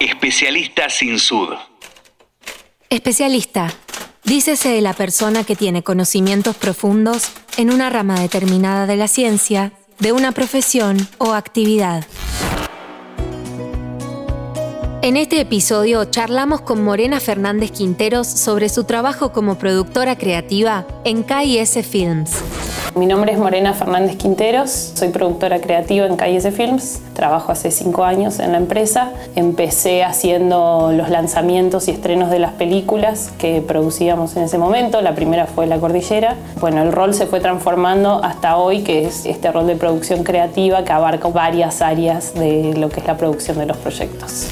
Especialista sin sud. Especialista. Dícese de la persona que tiene conocimientos profundos en una rama determinada de la ciencia, de una profesión o actividad. En este episodio charlamos con Morena Fernández Quinteros sobre su trabajo como productora creativa en KS Films. Mi nombre es Morena Fernández Quinteros, soy productora creativa en KS Films, trabajo hace cinco años en la empresa. Empecé haciendo los lanzamientos y estrenos de las películas que producíamos en ese momento, la primera fue La Cordillera. Bueno, el rol se fue transformando hasta hoy, que es este rol de producción creativa que abarca varias áreas de lo que es la producción de los proyectos.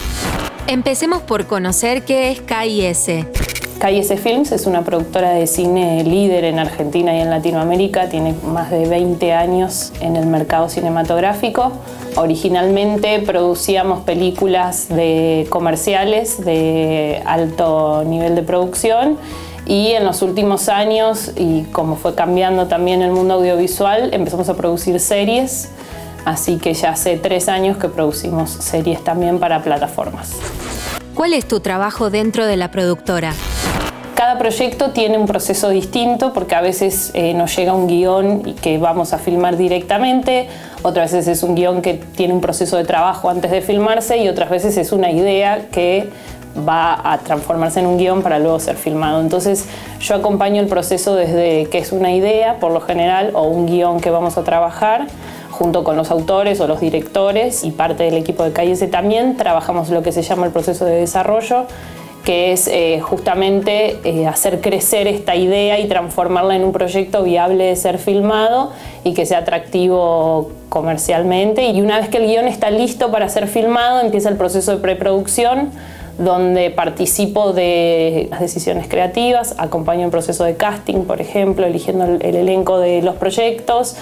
Empecemos por conocer qué es KIS. KIS Films es una productora de cine líder en Argentina y en Latinoamérica, tiene más de 20 años en el mercado cinematográfico. Originalmente producíamos películas de comerciales de alto nivel de producción y en los últimos años, y como fue cambiando también el mundo audiovisual, empezamos a producir series, así que ya hace tres años que producimos series también para plataformas. ¿Cuál es tu trabajo dentro de la productora? Cada proyecto tiene un proceso distinto porque a veces eh, nos llega un guion y que vamos a filmar directamente, otras veces es un guion que tiene un proceso de trabajo antes de filmarse y otras veces es una idea que va a transformarse en un guion para luego ser filmado. Entonces yo acompaño el proceso desde que es una idea, por lo general, o un guion que vamos a trabajar, junto con los autores o los directores y parte del equipo de KS también, trabajamos lo que se llama el proceso de desarrollo, que es eh, justamente eh, hacer crecer esta idea y transformarla en un proyecto viable de ser filmado y que sea atractivo comercialmente. Y una vez que el guion está listo para ser filmado, empieza el proceso de preproducción donde participo de las decisiones creativas, acompaño el proceso de casting, por ejemplo, eligiendo el, el elenco de los proyectos,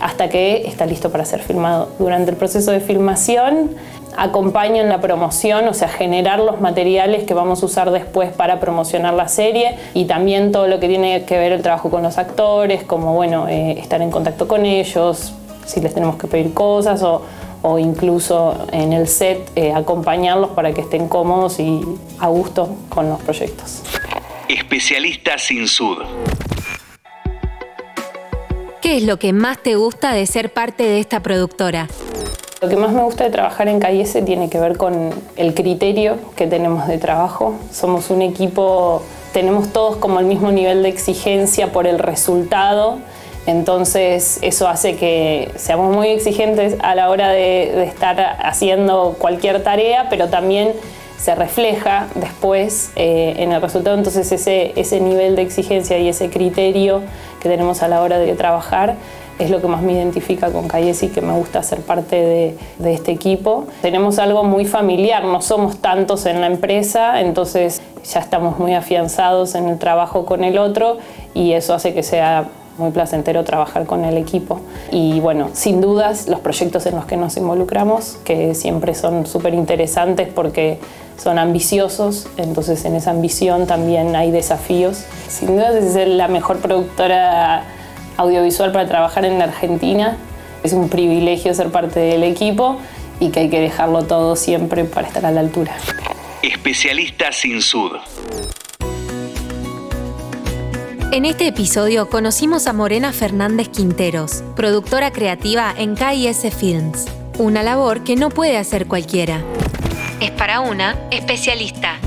hasta que está listo para ser filmado. Durante el proceso de filmación, acompaño en la promoción, o sea, generar los materiales que vamos a usar después para promocionar la serie y también todo lo que tiene que ver el trabajo con los actores, como bueno, eh, estar en contacto con ellos, si les tenemos que pedir cosas o, o incluso en el set eh, acompañarlos para que estén cómodos y a gusto con los proyectos. Especialista sin sud. ¿Qué es lo que más te gusta de ser parte de esta productora? Lo que más me gusta de trabajar en KIS tiene que ver con el criterio que tenemos de trabajo. Somos un equipo, tenemos todos como el mismo nivel de exigencia por el resultado, entonces eso hace que seamos muy exigentes a la hora de, estar haciendo cualquier tarea, pero también se refleja después eh, en el resultado. Entonces ese, ese nivel de exigencia y ese criterio que tenemos a la hora de trabajar es lo que más me identifica con Cayesi, que me gusta ser parte de, de, este equipo. Tenemos algo muy familiar, no somos tantos en la empresa, entonces ya estamos muy afianzados en el trabajo con el otro y eso hace que sea muy placentero trabajar con el equipo. Y bueno, sin dudas los proyectos en los que nos involucramos, que siempre son súper interesantes porque son ambiciosos, entonces en esa ambición también hay desafíos. Sin dudas es la mejor productora audiovisual para trabajar en la Argentina. Es un privilegio ser parte del equipo y que hay que dejarlo todo siempre para estar a la altura. Especialista sin sud. En este episodio conocimos a Morena Fernández Quinteros, productora creativa en KIS Films, una labor que no puede hacer cualquiera. Es para una especialista.